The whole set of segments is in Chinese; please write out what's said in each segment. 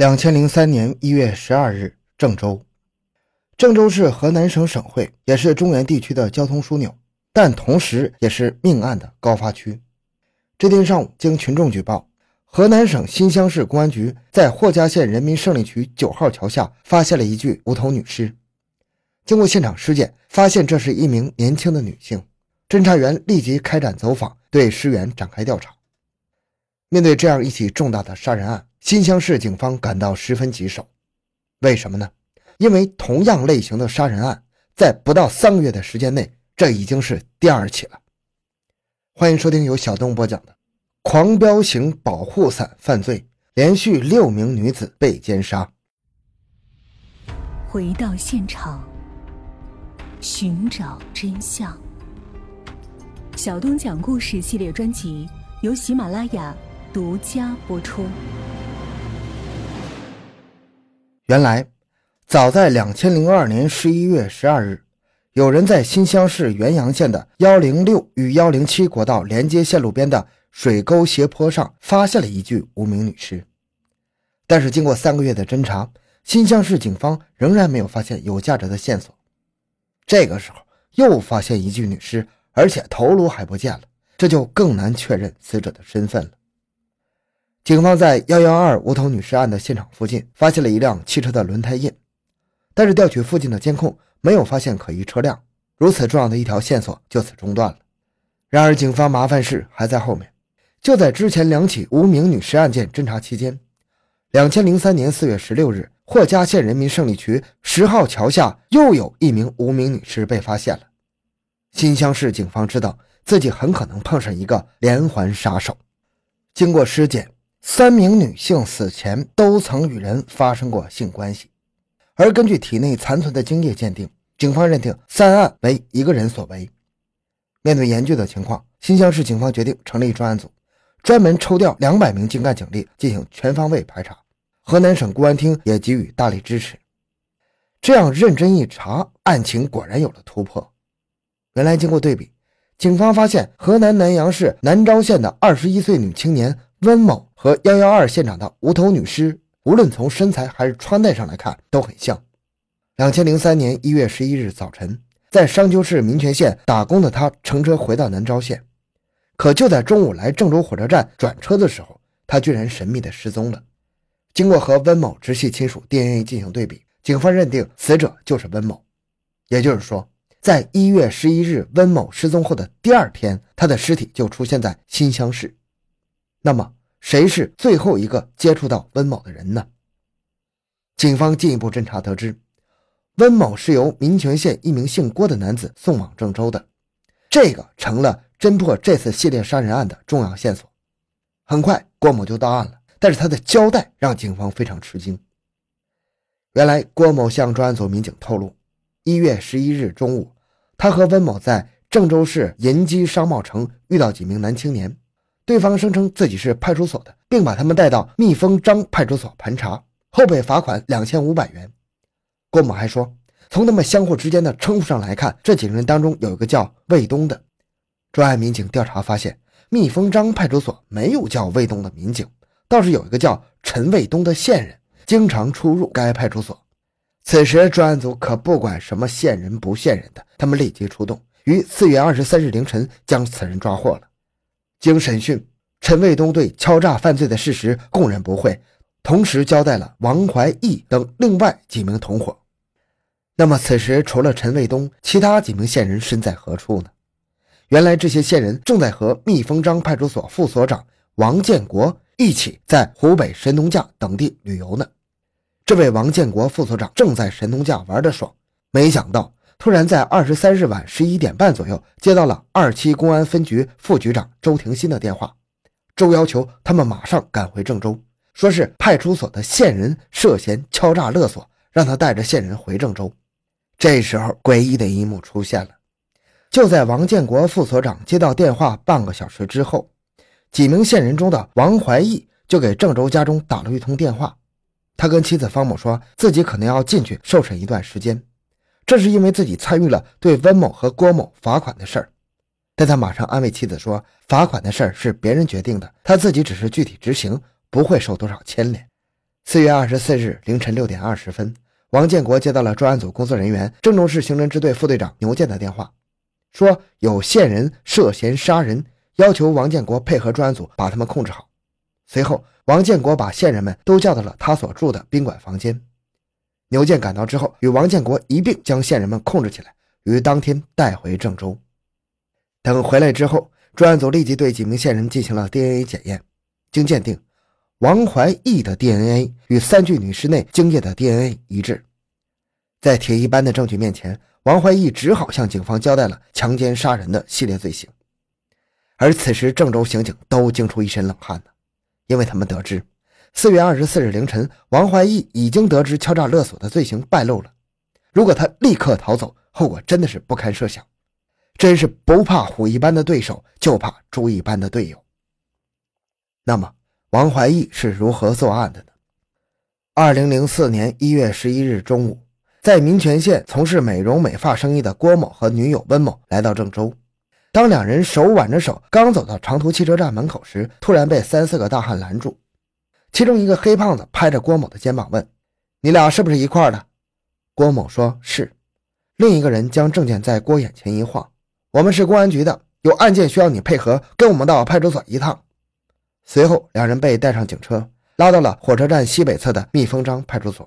两千零三年一月十二日，郑州。郑州是河南省省会，也是中原地区的交通枢纽，但同时也是命案的高发区。这天上午，经群众举报，河南省新乡市公安局在霍家县人民胜利区九号桥下发现了一具无头女尸。经过现场尸检，发现这是一名年轻的女性。侦查员立即开展走访，对尸源展开调查。面对这样一起重大的杀人案，新乡市警方感到十分棘手，为什么呢？因为同样类型的杀人案，在不到三个月的时间内，这已经是第二起了。欢迎收听由小东播讲的《狂飙型保护伞犯罪》，连续六名女子被奸杀。回到现场，寻找真相。小东讲故事系列专辑由喜马拉雅独家播出。原来，早在两千零二年十一月十二日，有人在新乡市原阳县的幺零六与幺零七国道连接线路边的水沟斜坡上发现了一具无名女尸。但是，经过三个月的侦查，新乡市警方仍然没有发现有价值的线索。这个时候，又发现一具女尸，而且头颅还不见了，这就更难确认死者的身份了。警方在幺幺二无头女尸案的现场附近发现了一辆汽车的轮胎印，但是调取附近的监控没有发现可疑车辆，如此重要的一条线索就此中断了。然而，警方麻烦事还在后面。就在之前两起无名女尸案件侦查期间，两千零三年四月十六日，霍家县人民胜利区十号桥下又有一名无名女尸被发现了。新乡市警方知道自己很可能碰上一个连环杀手，经过尸检。三名女性死前都曾与人发生过性关系，而根据体内残存的精液鉴定，警方认定三案为一个人所为。面对严峻的情况，新乡市警方决定成立专案组，专门抽调两百名精干警力进行全方位排查。河南省公安厅也给予大力支持。这样认真一查，案情果然有了突破。原来，经过对比，警方发现河南南阳市南召县的二十一岁女青年。温某和幺幺二现场的无头女尸，无论从身材还是穿戴上来看都很像。两千零三年一月十一日早晨，在商丘市民权县打工的他乘车回到南昭县，可就在中午来郑州火车站转车的时候，他居然神秘的失踪了。经过和温某直系亲属 DNA 进行对比，警方认定死者就是温某。也就是说，在一月十一日温某失踪后的第二天，他的尸体就出现在新乡市。那么，谁是最后一个接触到温某的人呢？警方进一步侦查得知，温某是由民权县一名姓郭的男子送往郑州的，这个成了侦破这次系列杀人案的重要线索。很快，郭某就到案了，但是他的交代让警方非常吃惊。原来，郭某向专案组民警透露，一月十一日中午，他和温某在郑州市银基商贸城遇到几名男青年。对方声称自己是派出所的，并把他们带到蜜蜂张派出所盘查，后被罚款两千五百元。郭某还说，从他们相互之间的称呼上来看，这几个人当中有一个叫卫东的。专案民警调查发现，蜜蜂张派出所没有叫卫东的民警，倒是有一个叫陈卫东的线人，经常出入该派出所。此时，专案组可不管什么线人不线人的，他们立即出动，于四月二十三日凌晨将此人抓获了。经审讯，陈卫东对敲诈犯罪的事实供认不讳，同时交代了王怀义等另外几名同伙。那么，此时除了陈卫东，其他几名线人身在何处呢？原来，这些线人正在和蜜蜂张派出所副所长王建国一起在湖北神农架等地旅游呢。这位王建国副所长正在神农架玩得爽，没想到。突然在二十三日晚十一点半左右，接到了二七公安分局副局长周廷新的电话，周要求他们马上赶回郑州，说是派出所的线人涉嫌敲诈勒索，让他带着线人回郑州。这时候，诡异的一幕出现了。就在王建国副所长接到电话半个小时之后，几名线人中的王怀义就给郑州家中打了一通电话，他跟妻子方某说自己可能要进去受审一段时间。这是因为自己参与了对温某和郭某罚款的事儿，但他马上安慰妻子说，罚款的事儿是别人决定的，他自己只是具体执行，不会受多少牵连。四月二十四日凌晨六点二十分，王建国接到了专案组工作人员郑州市刑侦支队副队长牛建的电话，说有线人涉嫌杀人，要求王建国配合专案组把他们控制好。随后，王建国把线人们都叫到了他所住的宾馆房间。牛建赶到之后，与王建国一并将线人们控制起来，于当天带回郑州。等回来之后，专案组立即对几名线人进行了 DNA 检验，经鉴定。王怀义的 DNA 与三具女尸内精液的 DNA 一致，在铁一般的证据面前，王怀义只好向警方交代了强奸杀人的系列罪行。而此时，郑州刑警都惊出一身冷汗呢，因为他们得知，四月二十四日凌晨，王怀义已经得知敲诈勒索的罪行败露了。如果他立刻逃走，后果真的是不堪设想。真是不怕虎一般的对手，就怕猪一般的队友。那么。王怀义是如何作案的呢？二零零四年一月十一日中午，在民权县从事美容美发生意的郭某和女友温某来到郑州。当两人手挽着手刚走到长途汽车站门口时，突然被三四个大汉拦住。其中一个黑胖子拍着郭某的肩膀问：“你俩是不是一块的？”郭某说是。另一个人将证件在郭眼前一晃：“我们是公安局的，有案件需要你配合，跟我们到派出所一趟。”随后，两人被带上警车，拉到了火车站西北侧的蜜蜂张派出所。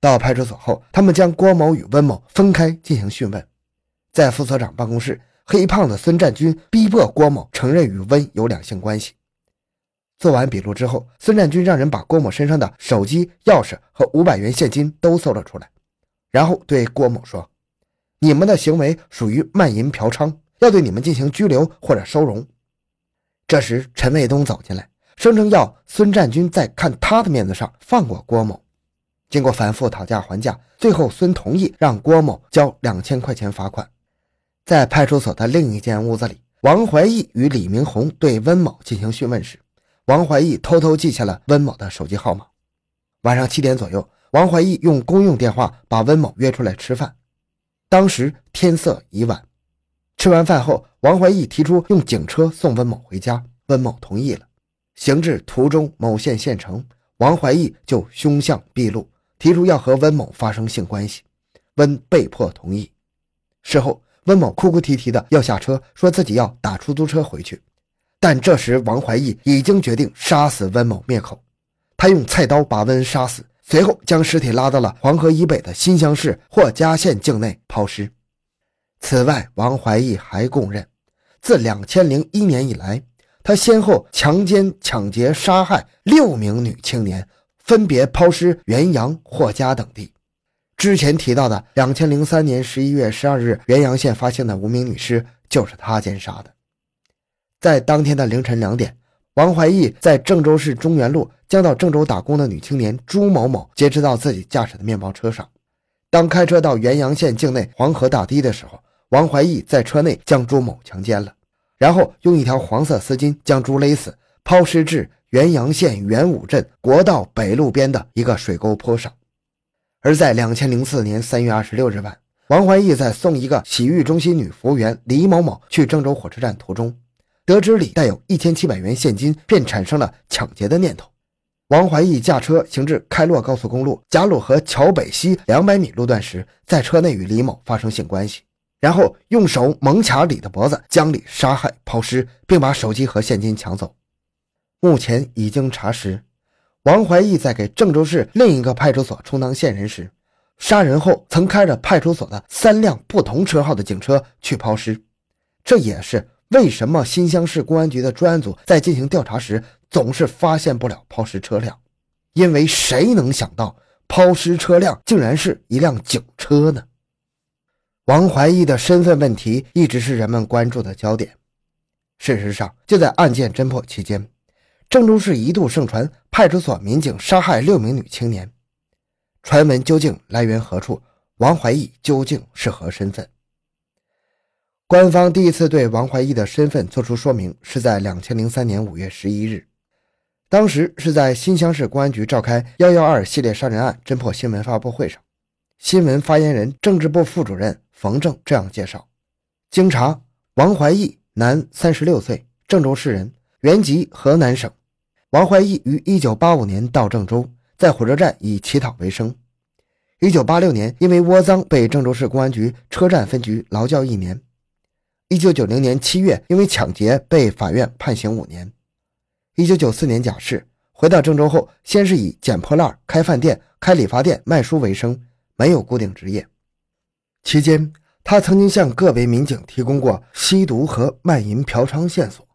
到派出所后，他们将郭某与温某分开进行讯问。在副所长办公室，黑胖子孙占军逼迫郭某承认与温有两性关系。做完笔录之后，孙占军让人把郭某身上的手机、钥匙和五百元现金都搜了出来，然后对郭某说：“你们的行为属于卖淫嫖娼，要对你们进行拘留或者收容。”这时，陈卫东走进来，声称要孙占军在看他的面子上放过郭某。经过反复讨价还价，最后孙同意让郭某交两千块钱罚款。在派出所的另一间屋子里，王怀义与李明红对温某进行讯问时，王怀义偷偷记下了温某的手机号码。晚上七点左右，王怀义用公用电话把温某约出来吃饭。当时天色已晚。吃完饭后，王怀义提出用警车送温某回家，温某同意了。行至途中某县县城，王怀义就凶相毕露，提出要和温某发生性关系，温被迫同意。事后，温某哭哭啼啼的要下车，说自己要打出租车回去。但这时，王怀义已经决定杀死温某灭口，他用菜刀把温杀死，随后将尸体拉到了黄河以北的新乡市霍家县境内抛尸。此外，王怀义还供认，自两千零一年以来，他先后强奸、抢劫、杀害六名女青年，分别抛尸元阳、霍家等地。之前提到的两千零三年十一月十二日元阳县发现的无名女尸，就是他奸杀的。在当天的凌晨两点，王怀义在郑州市中原路将到郑州打工的女青年朱某某劫持到自己驾驶的面包车上。当开车到元阳县境内黄河大堤的时候，王怀义在车内将朱某强奸了，然后用一条黄色丝巾将朱勒死，抛尸至元阳县元武镇国道北路边的一个水沟坡上。而在两千零四年三月二十六日晚，王怀义在送一个洗浴中心女服务员李某某去郑州火车站途中，得知李带有一千七百元现金，便产生了抢劫的念头。王怀义驾车行至开洛高速公路贾鲁河桥北西两百米路段时，在车内与李某发生性关系。然后用手猛卡李的脖子，将李杀害、抛尸，并把手机和现金抢走。目前已经查实，王怀义在给郑州市另一个派出所充当线人时，杀人后曾开着派出所的三辆不同车号的警车去抛尸。这也是为什么新乡市公安局的专案组在进行调查时总是发现不了抛尸车辆，因为谁能想到抛尸车辆竟然是一辆警车呢？王怀义的身份问题一直是人们关注的焦点。事实上，就在案件侦破期间，郑州市一度盛传派出所民警杀害六名女青年。传闻究竟来源何处？王怀义究竟是何身份？官方第一次对王怀义的身份作出说明，是在两千零三年五月十一日，当时是在新乡市公安局召开“幺幺二”系列杀人案侦破新闻发布会上，新闻发言人、政治部副主任。冯正这样介绍：经查，王怀义，男，三十六岁，郑州市人，原籍河南省。王怀义于一九八五年到郑州，在火车站以乞讨为生。一九八六年，因为窝赃被郑州市公安局车站分局劳教一年。一九九零年七月，因为抢劫被法院判刑五年。一九九四年假释，回到郑州后，先是以捡破烂、开饭店、开理发店、卖书为生，没有固定职业。期间，他曾经向各位民警提供过吸毒和卖淫嫖娼线索。